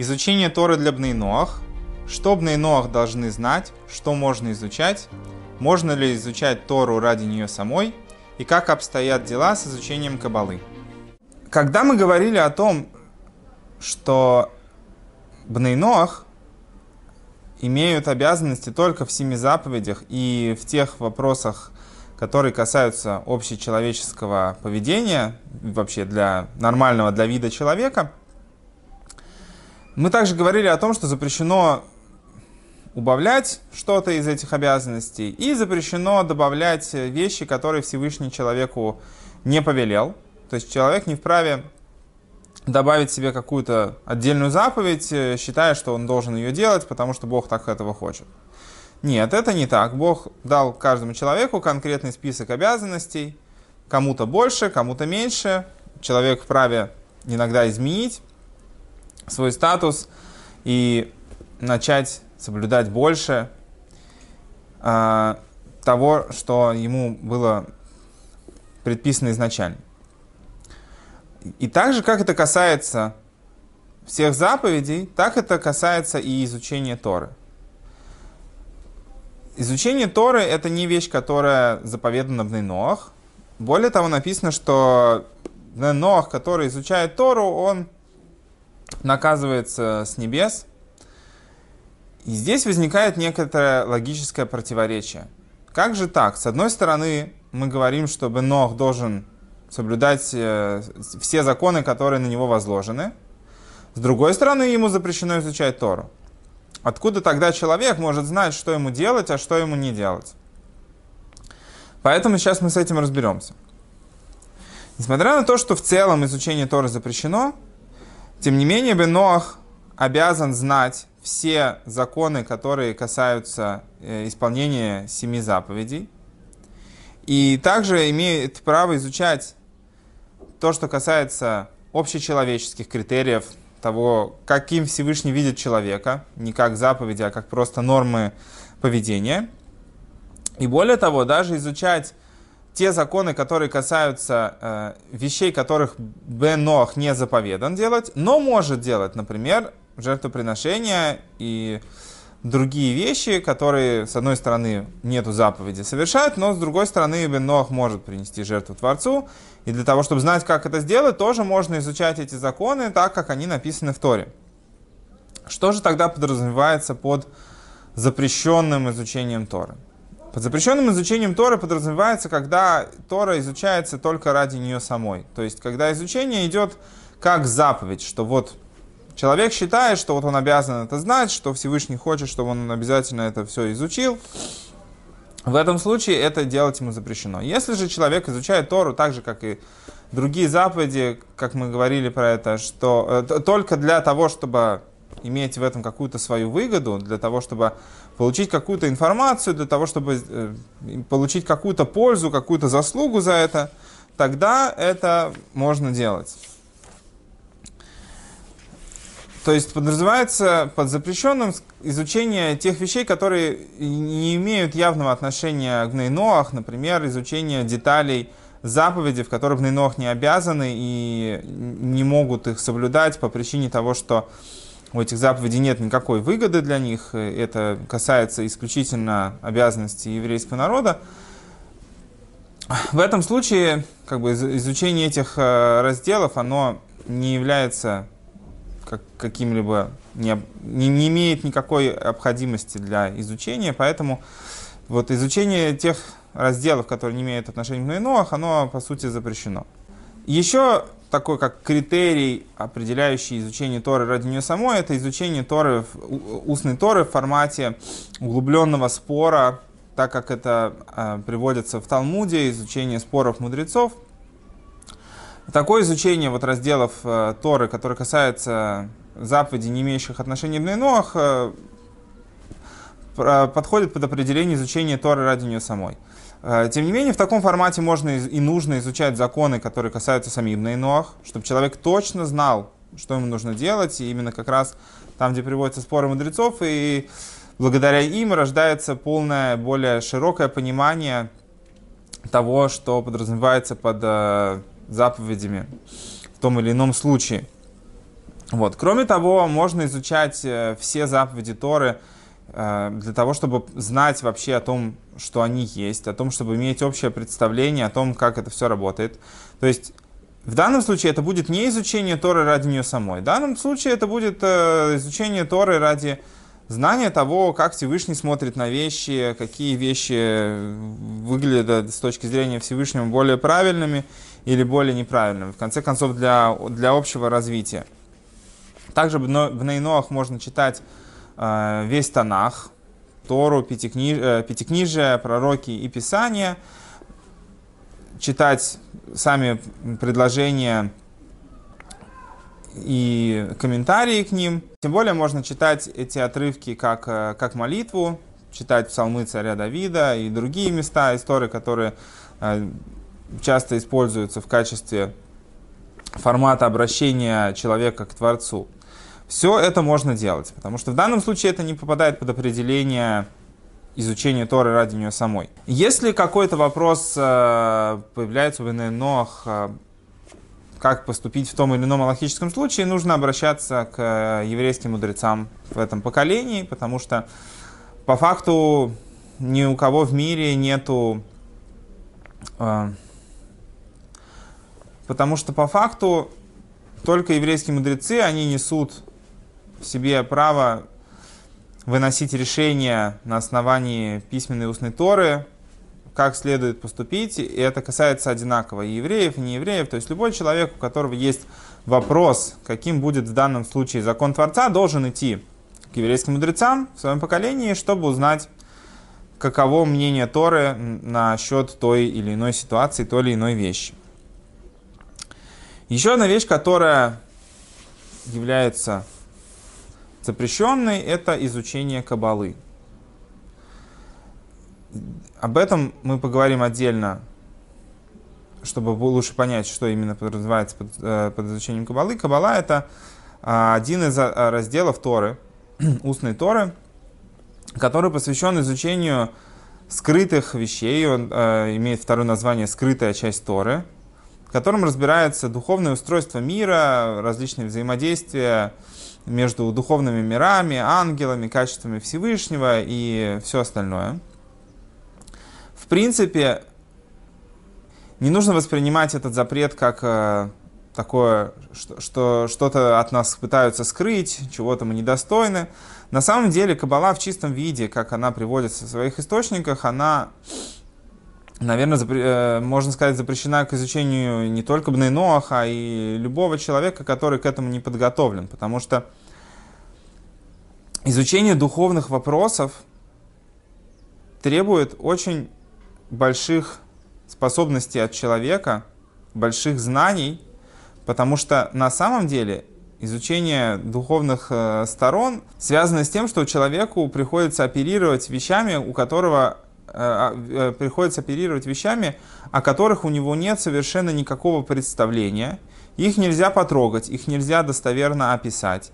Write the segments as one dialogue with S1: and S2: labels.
S1: Изучение Торы для Бнейноах. Что Бнейноах должны знать, что можно изучать, можно ли изучать Тору ради нее самой, и как обстоят дела с изучением Кабалы. Когда мы говорили о том, что Бнейноах имеют обязанности только в семи заповедях и в тех вопросах, которые касаются общечеловеческого поведения, вообще для нормального для вида человека, мы также говорили о том, что запрещено убавлять что-то из этих обязанностей и запрещено добавлять вещи, которые Всевышний человеку не повелел. То есть человек не вправе добавить себе какую-то отдельную заповедь, э, считая, что он должен ее делать, потому что Бог так этого хочет. Нет, это не так. Бог дал каждому человеку конкретный список обязанностей, кому-то больше, кому-то меньше. Человек вправе иногда изменить свой статус и начать соблюдать больше э, того, что ему было предписано изначально. И так же, как это касается всех заповедей, так это касается и изучения Торы. Изучение Торы – это не вещь, которая заповедана в Нейноах. Более того, написано, что Нейноах, который изучает Тору, он наказывается с небес. И здесь возникает некоторое логическое противоречие. Как же так? С одной стороны, мы говорим, что Бенох должен соблюдать э, все законы, которые на него возложены. С другой стороны, ему запрещено изучать Тору. Откуда тогда человек может знать, что ему делать, а что ему не делать? Поэтому сейчас мы с этим разберемся. Несмотря на то, что в целом изучение Торы запрещено, тем не менее, Беноах обязан знать все законы, которые касаются э, исполнения семи заповедей. И также имеет право изучать то, что касается общечеловеческих критериев, того, каким Всевышний видит человека, не как заповеди, а как просто нормы поведения. И более того, даже изучать те законы, которые касаются э, вещей, которых Бенох не заповедан делать, но может делать, например, жертвоприношения и другие вещи, которые, с одной стороны, нету заповеди совершают, но с другой стороны, Бенох может принести жертву Творцу. И для того, чтобы знать, как это сделать, тоже можно изучать эти законы так, как они написаны в Торе. Что же тогда подразумевается под запрещенным изучением Торы? Под запрещенным изучением Торы подразумевается, когда Тора изучается только ради нее самой. То есть, когда изучение идет как заповедь, что вот человек считает, что вот он обязан это знать, что Всевышний хочет, чтобы он обязательно это все изучил. В этом случае это делать ему запрещено. Если же человек изучает Тору так же, как и другие заповеди, как мы говорили про это, что э, только для того, чтобы иметь в этом какую-то свою выгоду, для того, чтобы получить какую-то информацию, для того, чтобы э, получить какую-то пользу, какую-то заслугу за это, тогда это можно делать. То есть подразумевается под запрещенным изучение тех вещей, которые не имеют явного отношения к Нейноах, например, изучение деталей заповеди, в которых Нейноах не обязаны и не могут их соблюдать по причине того, что у этих заповедей нет никакой выгоды для них, это касается исключительно обязанностей еврейского народа. В этом случае как бы, изучение этих э, разделов оно не является как, каким-либо, не, не, не имеет никакой необходимости для изучения, поэтому вот изучение тех разделов, которые не имеют отношения к Нуинуах, оно по сути запрещено. Еще такой как критерий, определяющий изучение Торы ради нее самой, это изучение Торы, устной Торы в формате углубленного спора, так как это э, приводится в Талмуде, изучение споров мудрецов. Такое изучение вот разделов э, Торы, которые касаются заповедей, не имеющих отношения к Бнейноах, э, подходит под определение изучения Торы ради нее самой. Э, тем не менее, в таком формате можно и нужно изучать законы, которые касаются самим Нейноах, чтобы человек точно знал, что ему нужно делать, и именно как раз там, где приводятся споры мудрецов, и благодаря им рождается полное, более широкое понимание того, что подразумевается под э, заповедями в том или ином случае. Вот. Кроме того, можно изучать э, все заповеди Торы для того, чтобы знать вообще о том, что они есть, о том, чтобы иметь общее представление о том, как это все работает. То есть в данном случае это будет не изучение Торы ради нее самой. В данном случае это будет э, изучение Торы ради знания того, как Всевышний смотрит на вещи, какие вещи выглядят с точки зрения Всевышнего более правильными или более неправильными. В конце концов, для, для общего развития. Также в Нейноах можно читать э, весь Танах, Тору, пятикниж, э, Пятикнижие, пророки и Писания, читать сами предложения и комментарии к ним. Тем более можно читать эти отрывки как, э, как молитву, читать псалмы царя Давида и другие места истории, которые э, часто используются в качестве формата обращения человека к Творцу. Все это можно делать, потому что в данном случае это не попадает под определение изучения Торы ради нее самой. Если какой-то вопрос э, появляется в Иненох, э, как поступить в том или ином аллахическом случае, нужно обращаться к э, еврейским мудрецам в этом поколении, потому что по факту ни у кого в мире нету... Потому что по факту только еврейские мудрецы, они несут себе право выносить решения на основании письменной и устной Торы, как следует поступить, и это касается одинаково и евреев, и неевреев, то есть любой человек, у которого есть вопрос, каким будет в данном случае закон Творца, должен идти к еврейским мудрецам в своем поколении, чтобы узнать, каково мнение Торы насчет той или иной ситуации, той или иной вещи. Еще одна вещь, которая является Запрещенный – это изучение кабалы. Об этом мы поговорим отдельно, чтобы лучше понять, что именно подразумевается под, э, под изучением кабалы. Кабала – это а, один из а, разделов Торы, устной Торы, который посвящен изучению скрытых вещей. Он э, имеет второе название «Скрытая часть Торы», в котором разбирается духовное устройство мира, различные взаимодействия, между духовными мирами, ангелами, качествами Всевышнего и все остальное. В принципе, не нужно воспринимать этот запрет как э, такое, что, что что-то от нас пытаются скрыть, чего-то мы недостойны. На самом деле, Каббала в чистом виде, как она приводится в своих источниках, она наверное, запре- э, можно сказать, запрещена к изучению не только Бнейноаха, а и любого человека, который к этому не подготовлен. Потому что изучение духовных вопросов требует очень больших способностей от человека, больших знаний, потому что на самом деле изучение духовных э, сторон связано с тем, что человеку приходится оперировать вещами, у которого приходится оперировать вещами, о которых у него нет совершенно никакого представления. Их нельзя потрогать, их нельзя достоверно описать.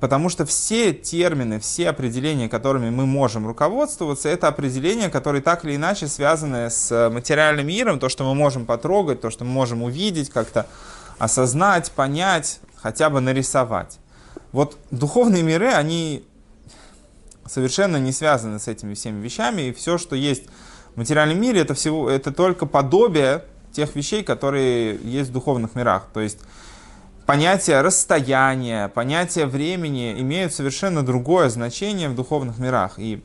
S1: Потому что все термины, все определения, которыми мы можем руководствоваться, это определения, которые так или иначе связаны с материальным миром, то, что мы можем потрогать, то, что мы можем увидеть, как-то осознать, понять, хотя бы нарисовать. Вот духовные миры, они совершенно не связаны с этими всеми вещами, и все, что есть в материальном мире, это, всего, это только подобие тех вещей, которые есть в духовных мирах. То есть понятие расстояния, понятие времени имеют совершенно другое значение в духовных мирах. И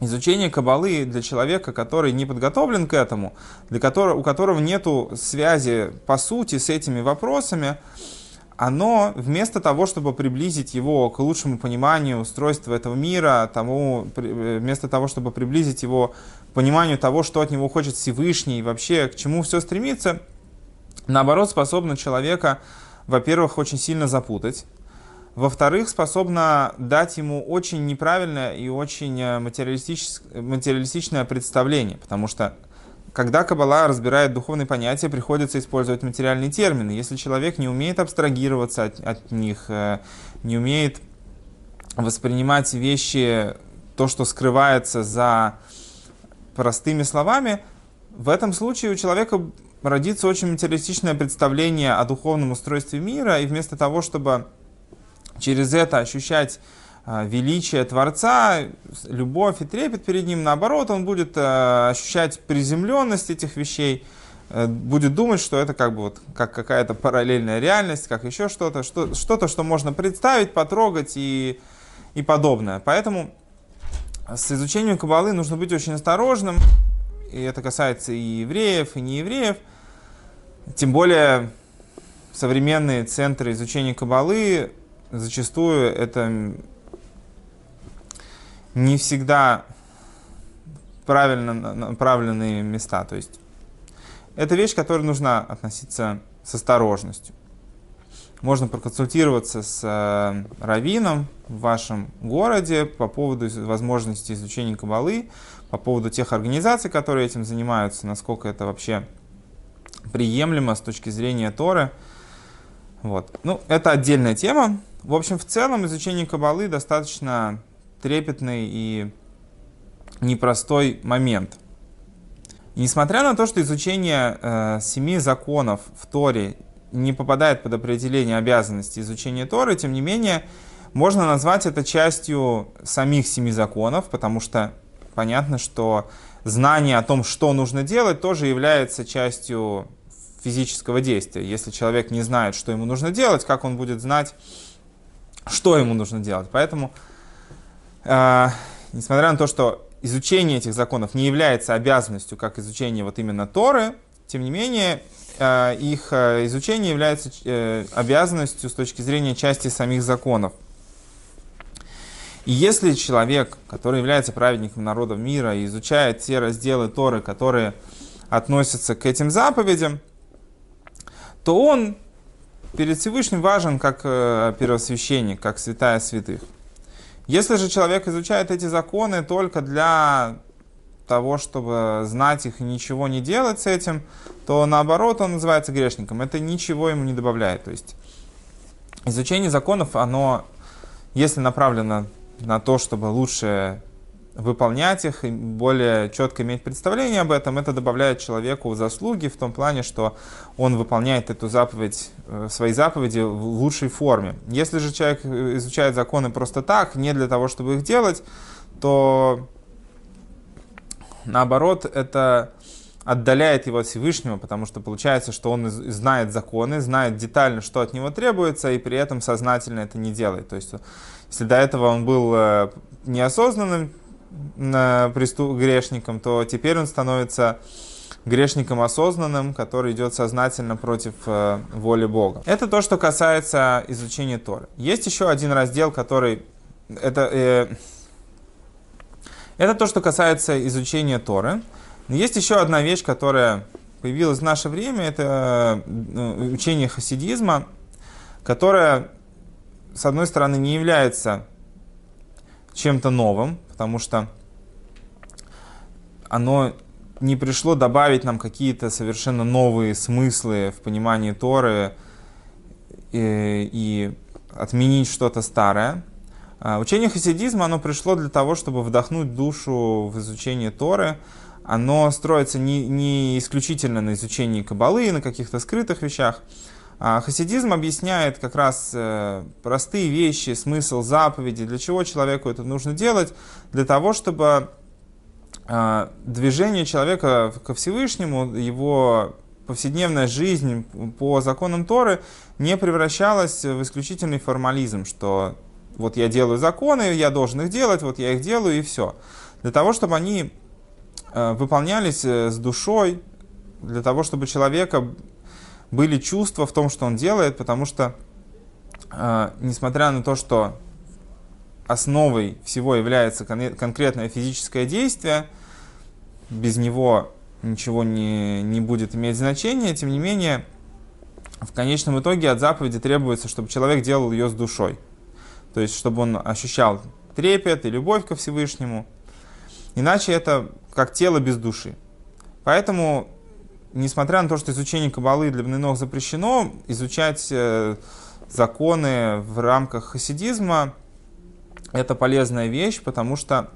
S1: изучение кабалы для человека, который не подготовлен к этому, для которого, у которого нет связи по сути с этими вопросами, оно вместо того, чтобы приблизить его к лучшему пониманию устройства этого мира, тому, э, вместо того, чтобы приблизить его к пониманию того, что от него хочет Всевышний и вообще к чему все стремится, наоборот, способно человека, во-первых, очень сильно запутать, во-вторых, способна дать ему очень неправильное и очень э, материалистичное представление, потому что когда Каббала разбирает духовные понятия, приходится использовать материальные термины. Если человек не умеет абстрагироваться от, от них, э, не умеет воспринимать вещи, то, что скрывается за простыми словами, в этом случае у человека родится очень материалистичное представление о духовном устройстве мира, и вместо того, чтобы через это ощущать величие Творца, любовь и трепет перед Ним. Наоборот, он будет а, ощущать приземленность этих вещей, э, будет думать, что это как бы вот как какая-то параллельная реальность, как еще что-то, что, что-то, что можно представить, потрогать и, и подобное. Поэтому с изучением Кабалы нужно быть очень осторожным, и это касается и евреев, и неевреев. Тем более современные центры изучения Кабалы зачастую это не всегда правильно направленные места. То есть это вещь, к которой нужно относиться с осторожностью. Можно проконсультироваться с э, раввином в вашем городе по поводу возможности изучения кабалы, по поводу тех организаций, которые этим занимаются, насколько это вообще приемлемо с точки зрения Торы. Вот. Ну, это отдельная тема. В общем, в целом изучение кабалы достаточно трепетный и непростой момент. И несмотря на то, что изучение э, семи законов в Торе не попадает под определение обязанности изучения Торы, тем не менее, можно назвать это частью самих семи законов, потому что понятно, что знание о том, что нужно делать, тоже является частью физического действия. Если человек не знает, что ему нужно делать, как он будет знать, что ему нужно делать? Поэтому несмотря на то, что изучение этих законов не является обязанностью, как изучение вот именно Торы, тем не менее, а, их а, изучение является э, обязанностью с точки зрения части самих законов. И если человек, который является праведником народов мира и изучает те разделы Торы, которые относятся к этим заповедям, то он перед Всевышним важен как э, первосвященник, как святая святых. Если же человек изучает эти законы только для того, чтобы знать их и ничего не делать с этим, то наоборот он называется грешником. Это ничего ему не добавляет. То есть изучение законов, оно, если направлено на то, чтобы лучше выполнять их и более четко иметь представление об этом, это добавляет человеку заслуги в том плане, что он выполняет эту заповедь, э, свои заповеди в лучшей форме. Если же человек э, изучает законы просто так, не для того, чтобы их делать, то наоборот это отдаляет его от Всевышнего, потому что получается, что он знает законы, знает детально, что от него требуется, и при этом сознательно это не делает. То есть, если до этого он был э, неосознанным. Грешником, то теперь он становится грешником осознанным, который идет сознательно против э, воли Бога. Это то, что касается изучения Торы. Есть еще один раздел, который... Это, э, это то, что касается изучения Торы. Есть еще одна вещь, которая появилась в наше время, это э, учение хасидизма, которое, с одной стороны, не является чем-то новым, потому что оно не пришло добавить нам какие-то совершенно новые смыслы в понимании Торы и, э, и отменить что-то старое. А учение хасидизма, оно пришло для того, чтобы вдохнуть душу в изучение Торы. Оно строится не, не исключительно на изучении кабалы на каких-то скрытых вещах, хасидизм объясняет как раз э, простые вещи, смысл заповеди, для чего человеку это нужно делать, для того, чтобы э, движение человека ко Всевышнему, его повседневная жизнь по законам Торы не превращалась в исключительный формализм, что вот я делаю законы, я должен их делать, вот я их делаю и все. Для того, чтобы они э, выполнялись с душой, для того, чтобы человека были чувства в том, что он делает, потому что, э, несмотря на то, что основой всего является кон- конкретное физическое действие, без него ничего не, не будет иметь значения, тем не менее, в конечном итоге от заповеди требуется, чтобы человек делал ее с душой. То есть, чтобы он ощущал трепет и любовь ко Всевышнему. Иначе это как тело без души. Поэтому несмотря на то, что изучение кабалы для бнынов запрещено, изучать э, законы в рамках хасидизма это полезная вещь, потому что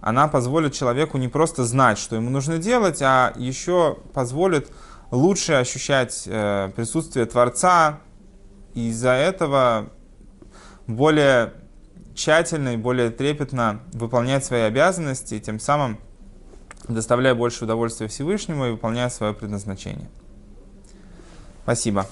S1: она позволит человеку не просто знать, что ему нужно делать, а еще позволит лучше ощущать э, присутствие Творца, и из-за этого более тщательно и более трепетно выполнять свои обязанности, и тем самым доставляя больше удовольствия Всевышнему и выполняя свое предназначение. Спасибо.